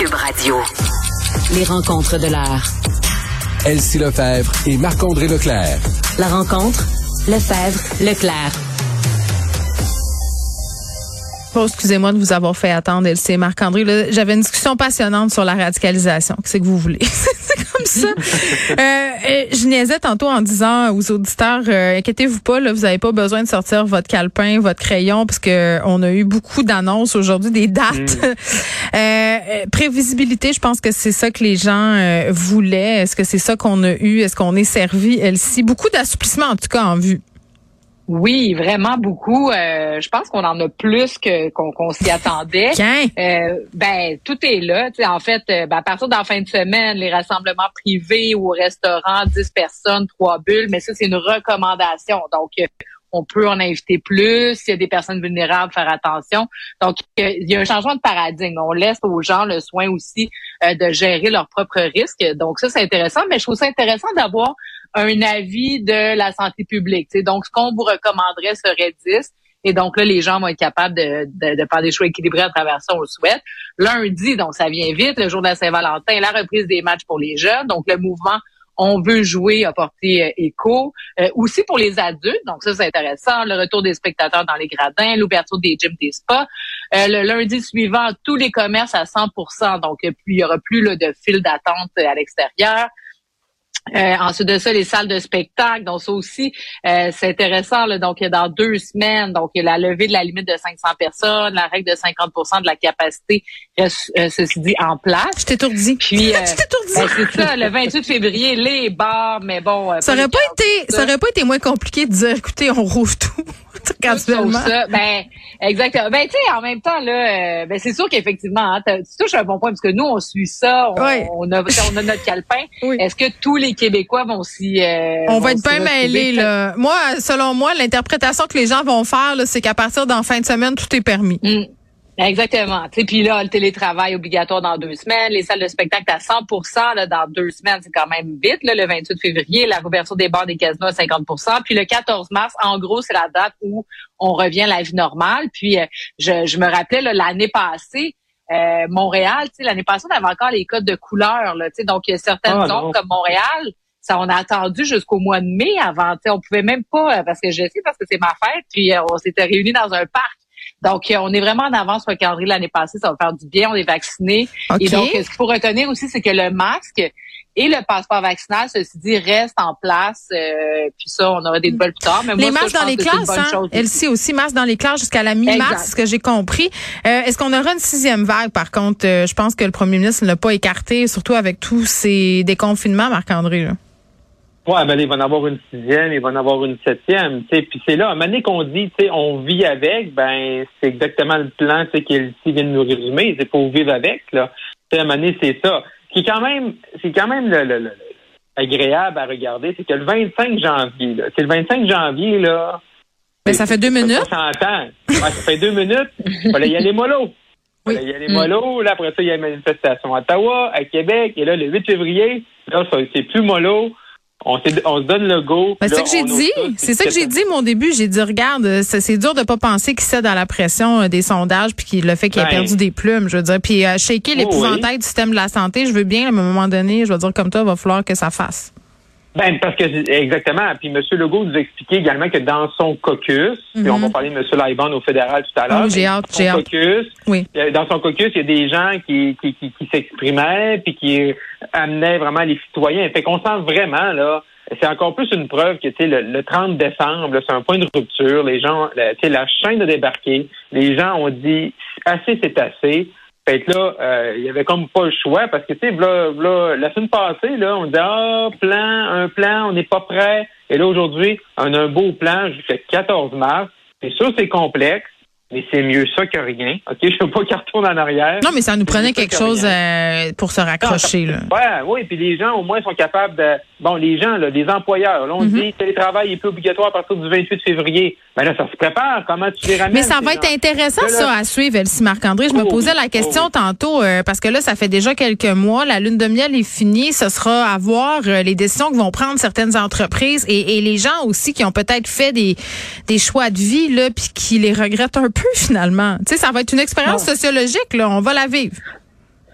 Cube Radio. Les rencontres de l'heure. Elsie Lefebvre et Marc-André Leclerc. La rencontre, Lefebvre, Leclerc. Bon, excusez-moi de vous avoir fait attendre, Elsie et Marc-André. J'avais une discussion passionnante sur la radicalisation. Qu'est-ce que vous voulez? c'est comme ça. euh, je niaisais tantôt en disant aux auditeurs, euh, inquiétez-vous pas, là, vous n'avez pas besoin de sortir votre calepin, votre crayon, parce que on a eu beaucoup d'annonces aujourd'hui, des dates. euh, prévisibilité, je pense que c'est ça que les gens euh, voulaient. Est-ce que c'est ça qu'on a eu? Est-ce qu'on est servi, Elsie? Beaucoup d'assouplissement, en tout cas, en vue. Oui, vraiment beaucoup. Euh, je pense qu'on en a plus que qu'on s'y attendait. euh, ben tout est là. en fait, euh, ben, à partir de la fin de semaine, les rassemblements privés ou au restaurant, 10 personnes, trois bulles, mais ça c'est une recommandation. Donc euh, on peut en inviter plus. S'il y a des personnes vulnérables, faire attention. Donc, il y a un changement de paradigme. On laisse aux gens le soin aussi de gérer leurs propres risques. Donc, ça, c'est intéressant. Mais je trouve ça intéressant d'avoir un avis de la santé publique. Donc, ce qu'on vous recommanderait serait 10. Et donc là, les gens vont être capables de, de, faire des choix équilibrés à travers ça, on le souhaite. Lundi, donc ça vient vite, le jour de la Saint-Valentin, la reprise des matchs pour les jeunes. Donc le mouvement on veut jouer a porté euh, écho. Euh, aussi pour les adultes, donc ça c'est intéressant, le retour des spectateurs dans les gradins, l'ouverture des gyms, des spas. Euh, le lundi suivant, tous les commerces à 100% donc puis il y aura plus là, de fil d'attente à l'extérieur. Euh, ensuite de ça, les salles de spectacle. Donc, ça aussi, euh, c'est intéressant. Là, donc, dans deux semaines, donc la levée de la limite de 500 personnes, la règle de 50% de la capacité reste, euh, ceci dit, en place. Je t'étourdis. Puis, euh, ben, c'est ça, le 28 février, les bars, mais bon... ça aurait pas été, ça. aurait pas été moins compliqué de dire, écoutez, on rouvre tout. ça, ben exactement. Ben tu sais, en même temps là, ben c'est sûr qu'effectivement, hein, tu touches un bon point parce que nous on suit ça, on, on, a, on a notre calepin. Est-ce que tous les Québécois vont s'y. Euh, on va être bien mêlés, là. Moi, selon moi, l'interprétation que les gens vont faire, c'est qu'à partir d'en fin de semaine, tout est permis. Mm. Exactement. Puis là, le télétravail obligatoire dans deux semaines, les salles de spectacle à 100% là, dans deux semaines, c'est quand même vite, là, le 28 février, la couverture des bars des casinos à 50% Puis le 14 mars, en gros, c'est la date où on revient à la vie normale. Puis euh, je, je me rappelais l'année passée, euh, Montréal, l'année passée, on avait encore les codes de couleur. Là, donc, il y a certaines ah, zones comme Montréal, ça, on a attendu jusqu'au mois de mai avant. On pouvait même pas, euh, parce que je sais, parce que c'est ma fête, puis euh, on s'était réunis dans un parc. Donc, on est vraiment en avance sur le calendrier l'année passée. Ça va faire du bien. On est vaccinés. Et donc, ce qu'il faut retenir aussi, c'est que le masque, et le passeport vaccinal, ceci dit, reste en place. Euh, puis ça, on aura des nouvelles plus tard. Mais les masques dans les classes, hein? Elle sait aussi masques dans les classes jusqu'à la mi-mars, ce que j'ai compris. Euh, Est-ce qu'on aura une sixième vague, par contre? Euh, je pense que le premier ministre ne l'a pas écarté, surtout avec tous ces déconfinements, Marc-André. Ouais, ben, il va en avoir une sixième, il va en avoir une septième, tu sais. Puis c'est là, à un moment donné qu'on dit, tu sais, on vit avec, ben, c'est exactement le plan, tu sais, qu'elle vient de nous résumer. C'est pour vivre avec, là. Tu sais, à un moment donné, c'est ça qui est quand même, c'est quand même le, agréable à regarder, c'est que le 25 janvier, c'est le 25 janvier, là. Mais ça fait deux minutes? Ça ça fait deux minutes. Il fallait y aller mollo. Il fallait y aller mollo. Là, après ça, il y a une manifestation à Ottawa, à Québec. Et là, le 8 février, là, c'est plus mollo on, se donne le go. Ben, c'est ça que j'ai dit. C'est ça que j'ai dit mon début. J'ai dit, regarde, c'est dur de pas penser qu'il cède à la pression euh, des sondages puis qu'il le fait qu'il a ben. perdu des plumes, je veux dire. Puis euh, shaker oh, l'épouvantail du système de la santé, je veux bien, à un moment donné, je veux dire comme toi, il va falloir que ça fasse. Ben, parce que, exactement. Puis M. Legault nous a expliqué également que dans son caucus, puis on va mhm. parler de M. Laibon au fédéral tout à l'heure. j'ai hâte, j'ai hâte. Oui. Euh, dans son caucus, il y a des gens qui, qui, qui, qui s'exprimaient puis qui amenaient vraiment les citoyens. Fait qu'on sent vraiment, là, c'est encore plus une preuve que, le, le 30 décembre, c'est un point de rupture. Les gens, tu sais, la chaîne a débarqué. Les gens ont dit, assez, c'est assez. Fait que là, euh, il y avait comme pas le choix parce que, tu sais, là, la semaine passée, là, on dit ah, plan, un plan, on n'est pas prêt. Et là, aujourd'hui, on a un beau plan jusqu'à 14 mars. C'est sûr, c'est complexe. Mais c'est mieux ça que rien. OK, je veux pas qu'il retourne en arrière. Non, mais ça nous prenait quelque chose euh, pour se raccrocher. là. Ouais, oui, puis les gens au moins sont capables de bon, les gens là, les employeurs, là on mm-hmm. dit télétravail est plus obligatoire à partir du 28 février. Ben là ça se prépare, comment tu les ramènes Mais ça va être intéressant ça à suivre Elsie Marc-André. Je me oh posais la question oh tantôt euh, parce que là ça fait déjà quelques mois, la lune de miel est finie, ce sera à voir euh, les décisions que vont prendre certaines entreprises et, et les gens aussi qui ont peut-être fait des des choix de vie là puis qui les regrettent un peu finalement. Tu sais, ça va être une expérience sociologique, là. On va la vivre.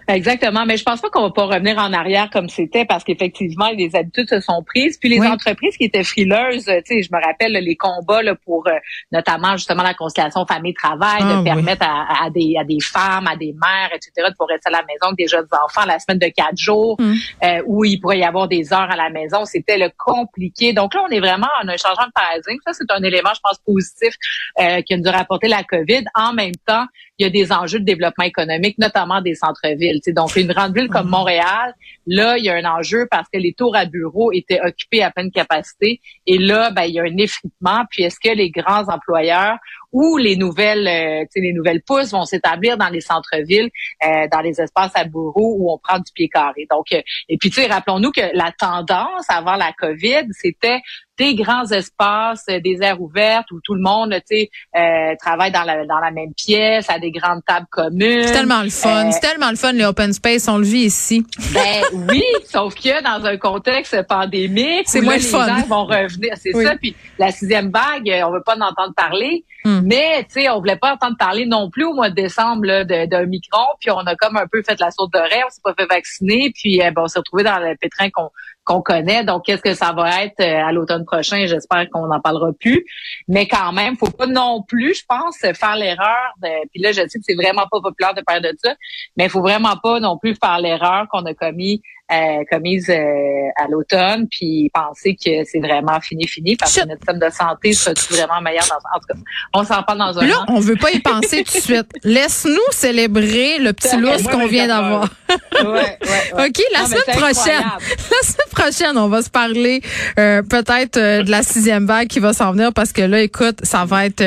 Exactement, mais je pense pas qu'on va pas revenir en arrière comme c'était parce qu'effectivement les habitudes se sont prises, puis les entreprises qui étaient frileuses, tu sais, je me rappelle les combats là, pour euh, notamment justement la conciliation famille-travail, de ah permettre à, des à des femmes, à des mères, etc. de pouvoir rester à la maison avec des jeunes enfants la semaine de quatre jours, mm. euh, où il pourrait y avoir des heures à la maison, c'était le compliqué. Donc là, on est vraiment en un changement de paradigme. Ça, c'est un élément, je pense, positif euh, qui a dû rapporter la COVID. En même temps, il y a des enjeux de développement économique, notamment des centres-villes. Donc, une grande ville comme mhm. Montréal, là, il y a un enjeu parce que les tours à bureaux étaient occupés à pleine capacité. Et là, ben, il y a un effritement. Puis, est-ce que les grands employeurs ou les nouvelles, euh, les nouvelles pousses vont s'établir dans les centres-villes, euh, dans les espaces à bureaux où on prend du pied carré. Donc, euh, et puis, tu sais, rappelons-nous que la tendance avant la COVID, c'était des grands espaces, des aires ouvertes où tout le monde, tu sais, travaille dans la, dans la même pièce, à des grandes tables communes. C'est tellement le fun. c'est tellement le fun, les open space. On le vit ici. Ben oui, sauf que dans un contexte pandémique, c'est moins les fun. gens vont revenir. C'est ça. Puis la sixième vague, on veut pas en entendre parler. Hmm. Mais, tu sais, on voulait pas entendre parler non plus au mois de décembre d'un micron, puis on a comme un peu fait la saute de rêve, on s'est pas fait vacciner, puis euh, ben, on s'est retrouvé dans le pétrin qu'on qu'on connaît. Donc, qu'est-ce que ça va être euh, à l'automne prochain? J'espère qu'on n'en parlera plus. Mais quand même, faut pas non plus, je pense, faire l'erreur. Puis là, je sais que c'est vraiment pas populaire de parler de ça, mais il faut vraiment pas non plus faire l'erreur qu'on a commis euh, commise euh, à l'automne, puis penser que c'est vraiment fini, fini, parce que notre système de santé sera vraiment meilleur. Dans, en tout cas, on s'en parle dans un Là, on veut pas y penser tout de suite. Laisse-nous célébrer le petit lousse qu'on vient d'avoir. ouais, ouais, OK, la semaine prochaine. La semaine prochaine, on va se parler euh, peut-être euh, de la sixième vague qui va s'en venir, parce que là, écoute, ça va être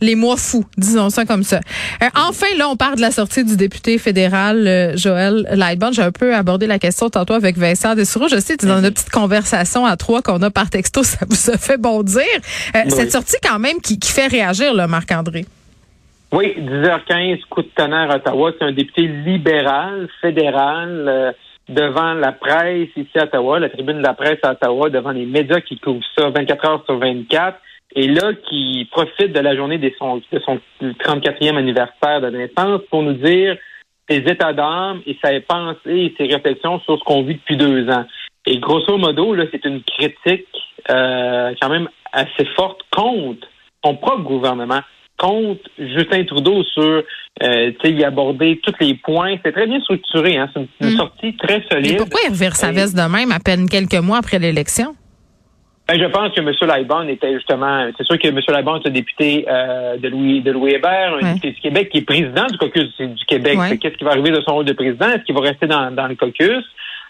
les mois fous, disons ça comme ça. Euh, enfin, là, on parle de la sortie du député fédéral euh, Joël Lightbound. J'ai un peu abordé la question tantôt avec Vincent Dessureau. Je sais, dans une petite conversation à trois qu'on a par texto, ça vous a fait bondir. Euh, cette sortie quand même qui, fait réagir, là, Marc-André. Oui, 10h15, coup de tonnerre à Ottawa. C'est un député libéral, fédéral, devant la presse ici à Ottawa, la tribune de la presse à Ottawa, devant les médias qui couvrent ça 24 heures sur 24 et là qui profite de la journée de son, de son 34e anniversaire de naissance pour nous dire ses états d'âme et sa pensée et ses réflexions sur ce qu'on vit depuis deux ans. Et grosso modo, là, c'est une critique euh, quand même assez forte contre son propre gouvernement, contre Justin Trudeau sur euh, y aborder tous les points. C'est très bien structuré, hein? c'est une, mm. sortie très solide. Mais pourquoi il revire sa veste de même à peine quelques mois après l'élection? Ben, je pense que M. Laibon était justement, c'est sûr que M. Laibon est un député euh, de Louis de Louis Hébert, un député du Québec qui est président du caucus du Québec. Qu'est-ce qui va arriver de son rôle de président? Est-ce qu'il va rester dans, dans le caucus?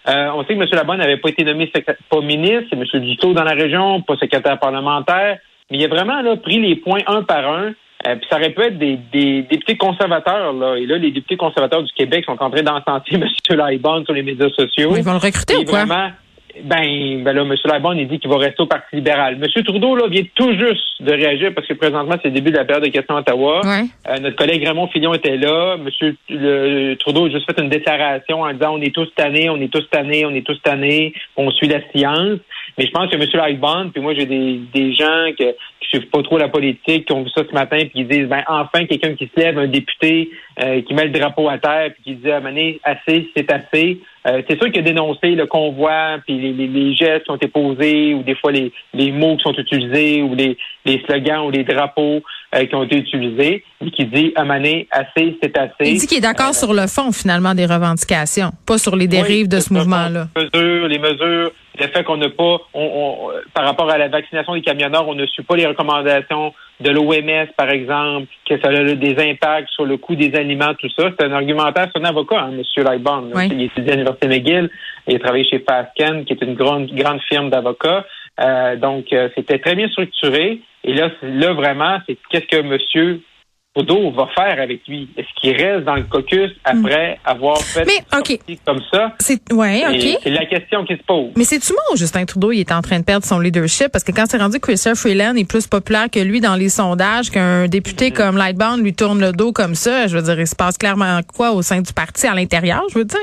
Euh, on sait que M. Laibon n'avait pas été nommé pas ministre, c'est M. Dutot dans la région, pas secrétaire parlementaire, mais il a vraiment là, pris les points un par un. Euh, puis ça aurait pu être des, des, députés conservateurs, là. Et là, les députés conservateurs du Québec sont en train d'encenser M. Laibon sur les médias sociaux. ils vont le recruter ou quoi? Ben, ben là, M. Labonne, il dit qu'il va rester au Parti libéral. M. Trudeau, là, vient tout juste de réagir parce que présentement, c'est le début de la période de questions à Ottawa. Euh, notre collègue Raymond Fillon était là. M. Trudeau a juste fait une déclaration en disant on est tous tannés, on est tous tannés, on est tous tannés, on suit la science. Mais je pense que M. Lightbond, puis moi, j'ai des, des gens que, qui suivent pas trop la politique, qui ont vu ça ce matin, puis qui disent, ben enfin, quelqu'un qui se lève, un député euh, qui met le drapeau à terre, puis qui dit, ah, assez, c'est assez. Euh, c'est sûr qu'il a dénoncé le convoi, puis les, les, gestes qui ont été posés, ou des fois les, les mots qui sont utilisés, ou les, les slogans ou les drapeaux euh, qui ont été utilisés, mais qui dit Mané, assez, c'est assez. Il dit qu'il est d'accord sur le fond, finalement, des revendications, pas sur les dérives de ce mouvement-là. Les mesures, les mesures le fait qu'on n'a pas, on, par rapport à la vaccination des camionneurs, on ne suit pas les recommandations de l'OMS, par exemple, que ça a des impacts sur le coût des aliments, tout ça. C'est un argumentaire, c'est un avocat, hein, M. Lightbound. Il étudie à l'Université McGill, il a travaillé chez Fasken, qui est une grande, grande firme d'avocats. Euh, donc, euh, c'était très bien structuré. Et là, là vraiment, c'est qu'est-ce que M. Trudeau va faire avec lui? Est-ce qu'il reste dans le caucus après avoir fait Mais, comme ça? C'est ouais, OK. C'est la question qui se pose. Mais c'est-tu moi Justin Trudeau? Il est en train de perdre son leadership? Parce que quand c'est rendu que Chrysler Freeland est plus populaire que lui dans les sondages, qu'un député mm-hmm. comme Lightbound lui tourne le dos comme ça, je veux dire, il se passe clairement quoi au sein du parti à l'intérieur, je veux dire?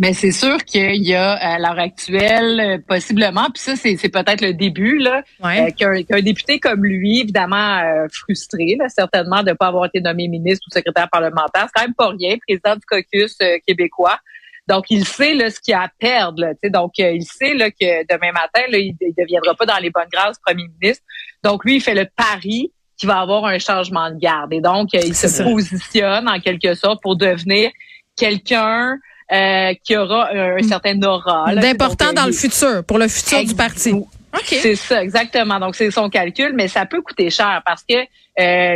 Mais c'est sûr qu'il y a à l'heure actuelle, euh, possiblement, puis ça, c'est, peut-être le début, là, Ouais. euh, qu'un, député comme lui, évidemment euh, frustré, là, certainement, de ne pas avoir été nommé ministre ou secrétaire parlementaire, c'est quand même pas rien, président du caucus euh, québécois. Donc, il sait là, ce qu'il a à perdre. Là, tu sais. donc, euh, il sait là, que demain matin, là, il ne deviendra pas dans les bonnes grâces premier ministre. Donc, lui, il fait le pari qu'il va avoir un changement de garde. Et donc, euh, il se ça. positionne en quelque sorte pour devenir quelqu'un euh, qui aura un, un certain aura. D'important euh, dans le futur, pour le futur du parti. OK. c'est ça, exactement. Donc, c'est son calcul, mais ça peut coûter cher parce que euh,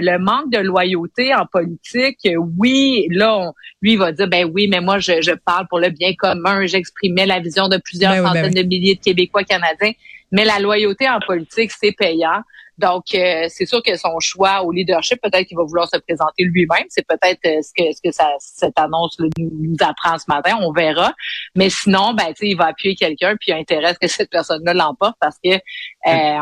le manque de loyauté en politique, oui, là, on- lui, il va dire, ben oui, mais moi, je, je parle pour le bien commun, j'exprimais la vision de plusieurs Ben oui, ben centaines de milliers de Québécois, Canadiens, mais la loyauté en politique, c'est payant. Donc, euh, c'est sûr que son choix au leadership, peut-être qu'il va vouloir se présenter lui-même. C'est peut-être euh, ce que ce que ça, cette annonce là, nous, apprend ce matin. On verra. Mais sinon, ben, tu sais, il va appuyer quelqu'un, puis il intéresse que cette personne-là l'emporte parce que euh,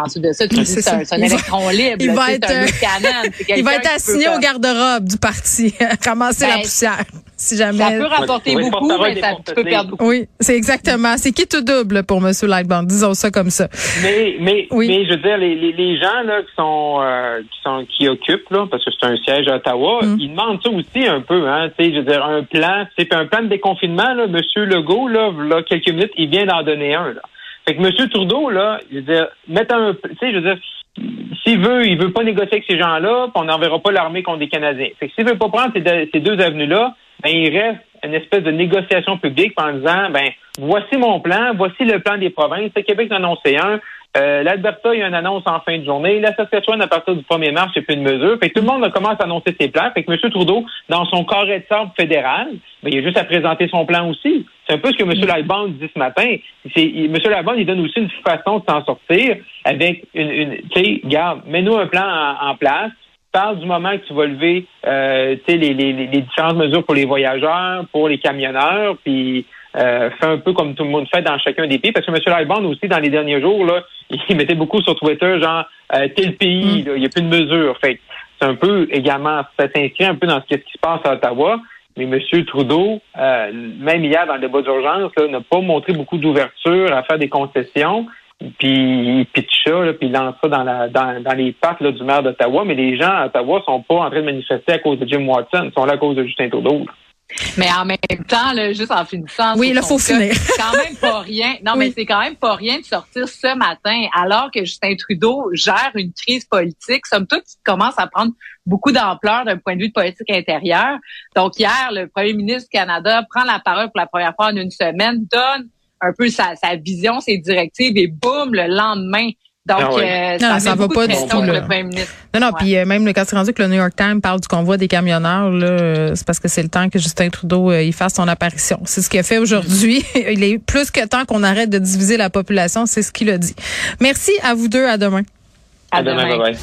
ensuite de ça, tu dis C'est c'est un, électron libre. il va être, un euh. C'est Il va être peut assigné au garde-robe du parti, ramasser la Ben, poussière, si jamais. Ça peut rapporter beaucoup, mais ça, tu peux porte-clés. perdre beaucoup. Oui, c'est exactement. C'est qui tout double pour M. Lightbound, disons ça comme ça. Mais, mais, Oui. mais je veux dire, les, les, les gens là, qui sont euh, qui sont qui occupent, là, parce que c'est un siège à Ottawa, Mm. ils demandent ça aussi un peu, hein. Je veux dire, un plan, c'est un plan de déconfinement, là, M. Legault, là, là, quelques minutes, il vient d'en donner un. Là. Fait que M. Trudeau, là, je veux dire, mettre un tu sais, je veux dire, s'il veut, il veut pas négocier avec ces gens-là, on n'enverra pas l'armée contre des Canadiens. Fait que s'il veut pas prendre ces deux, ces deux avenues-là, ben il reste une espèce de négociation publique en disant ben voici mon plan, voici le plan des provinces. Le Québec en a annoncé un. Euh, L'Alberta, il y a une annonce en fin de journée. La Saskatchewan, à partir du 1er mars, a plus de mesures. Fait que tout le monde commence à annoncer ses plans. Fait que M. Trudeau, dans son carré de sable fédéral, ben, il a juste à présenter son plan aussi. C'est un peu ce que M. Lightbound dit ce matin. C'est, M. Lightbound, il donne aussi une façon de s'en sortir avec une, une tu sais, garde, mets-nous un plan en, en place. Parle du moment que tu vas lever euh, tu sais, les, les, les différentes mesures pour les voyageurs, pour les camionneurs, puis euh, fais un peu comme tout le monde fait dans chacun des pays. Parce que M. Lightbound aussi, dans les derniers jours, là, il mettait beaucoup sur Twitter, genre euh, tel pays, là, il n'y a plus de mesures. Fait que c'est un peu également, ça s'inscrit un peu dans ce qui se passe à Ottawa. Mais M. Trudeau, euh, même hier dans le débat d'urgence, là, n'a pas montré beaucoup d'ouverture à faire des concessions. Puis il pitch ça, là, puis il lance ça dans, la, dans, dans les pattes là, du maire d'Ottawa. Mais les gens à Ottawa sont pas en train de manifester à cause de Jim Watson, ils sont là à cause de Justin Trudeau. là. Mais en même temps, là, juste en finissant. Oui, là, faut cas, finir. C'est quand même pas rien. Non, Oui. mais c'est quand même pas rien de sortir ce matin, alors que Justin Trudeau gère une crise politique, somme toute, qui commence à prendre beaucoup d'ampleur d'un point de vue de politique intérieure. Donc, hier, le premier ministre du Canada prend la parole pour la première fois en une semaine, donne un peu sa, sa vision, ses directives, et boum, le lendemain. Donc, Ah ouais. euh, Non, ça, ça met va pas du tout, sur là. le premier ministre. Non, non, puis euh, même le- quand c'est rendu que le New York Times parle du convoi des camionneurs, là, euh, c'est parce que c'est le temps que Justin Trudeau euh, il fasse son apparition. C'est ce qu'il a fait aujourd'hui. il est plus que temps qu'on arrête de diviser la population, c'est ce qu'il a dit. Merci à vous deux, à demain. À À demain, demain. bye bye.